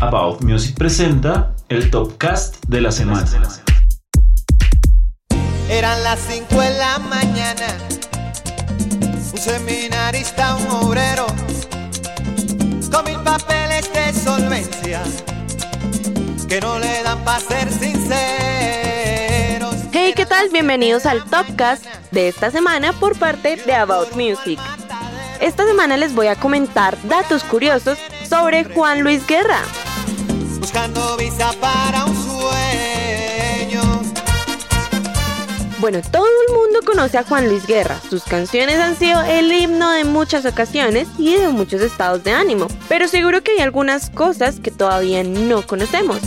About Music presenta el Topcast de la semana. Eran las 5 de la mañana. Un seminarista, un obrero, con mil papeles de solvencia, que no le dan para ser sinceros. Hey, ¿qué tal? Bienvenidos al Topcast de esta semana por parte de About Music. Esta semana les voy a comentar datos curiosos sobre Juan Luis Guerra. Buscando visa para un sueño. Bueno, todo el mundo conoce a Juan Luis Guerra. Sus canciones han sido el himno de muchas ocasiones y de muchos estados de ánimo. Pero seguro que hay algunas cosas que todavía no conocemos.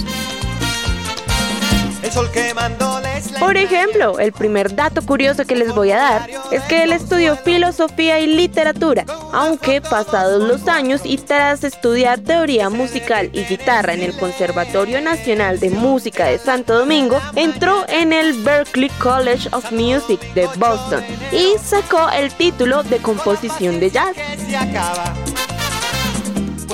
El sol quemándoles la Por ejemplo, el primer dato curioso que les voy a dar es que él estudió filosofía y literatura, aunque pasados los años y tras estudiar teoría musical y guitarra en el Conservatorio Nacional de Música de Santo Domingo, entró en el Berklee College of Music de Boston y sacó el título de composición de jazz.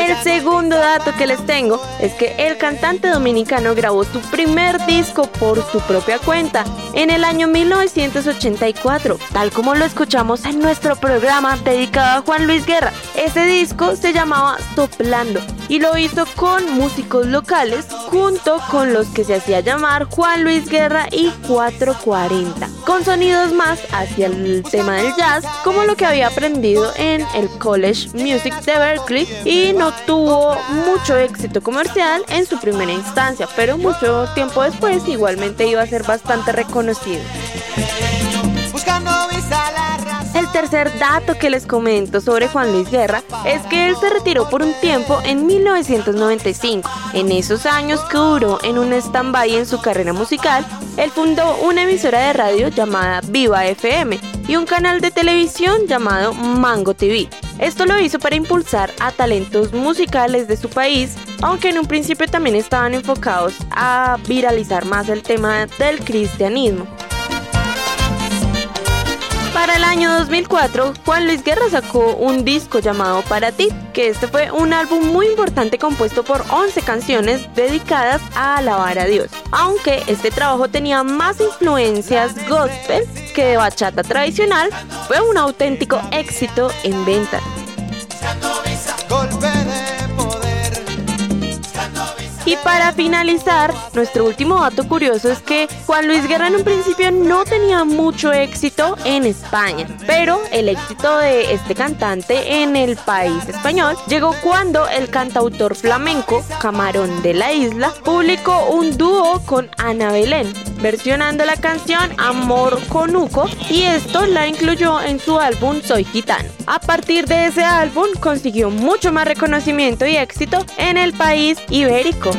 El segundo dato que les tengo es que el cantante dominicano grabó su primer disco por su propia cuenta en el año 1984, tal como lo escuchamos en nuestro programa dedicado a Juan Luis Guerra. Ese disco se llamaba Soplando y lo hizo con músicos locales junto con los que se hacía llamar Juan Luis Guerra y 440, con sonidos más hacia el tema del jazz, como lo que había aprendido en el College Music de Berkeley y no tuvo mucho éxito comercial en su primera instancia, pero mucho tiempo después igualmente iba a ser bastante reconocido. Buscando. El tercer dato que les comento sobre Juan Luis Guerra es que él se retiró por un tiempo en 1995. En esos años que duró en un stand-by en su carrera musical, él fundó una emisora de radio llamada Viva FM y un canal de televisión llamado Mango TV. Esto lo hizo para impulsar a talentos musicales de su país, aunque en un principio también estaban enfocados a viralizar más el tema del cristianismo. Para el año 2004, Juan Luis Guerra sacó un disco llamado Para ti, que este fue un álbum muy importante compuesto por 11 canciones dedicadas a alabar a Dios. Aunque este trabajo tenía más influencias gospel que de bachata tradicional, fue un auténtico éxito en ventas. Para finalizar, nuestro último dato curioso es que Juan Luis Guerra en un principio no tenía mucho éxito en España, pero el éxito de este cantante en el país español llegó cuando el cantautor flamenco Camarón de la Isla publicó un dúo con Ana Belén, versionando la canción Amor Conuco y esto la incluyó en su álbum Soy Gitano. A partir de ese álbum consiguió mucho más reconocimiento y éxito en el país ibérico.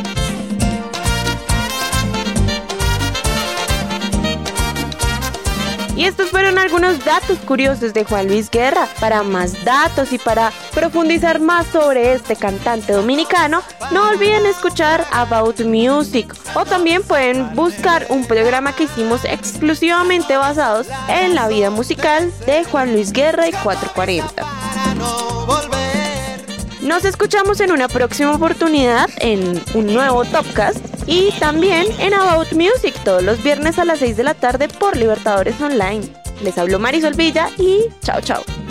Y estos fueron algunos datos curiosos de Juan Luis Guerra. Para más datos y para profundizar más sobre este cantante dominicano, no olviden escuchar About Music o también pueden buscar un programa que hicimos exclusivamente basados en la vida musical de Juan Luis Guerra y 440. Para no volver. Nos escuchamos en una próxima oportunidad en un nuevo Topcast y también en About Music todos los viernes a las 6 de la tarde por Libertadores Online. Les habló Marisol Villa y chao chao.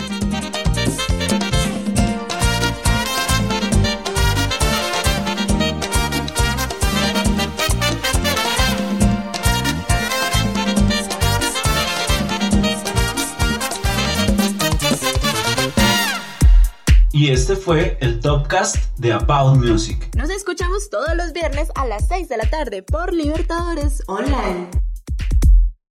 Y este fue el Topcast de About Music. Nos escuchamos todos los viernes a las 6 de la tarde por Libertadores Online.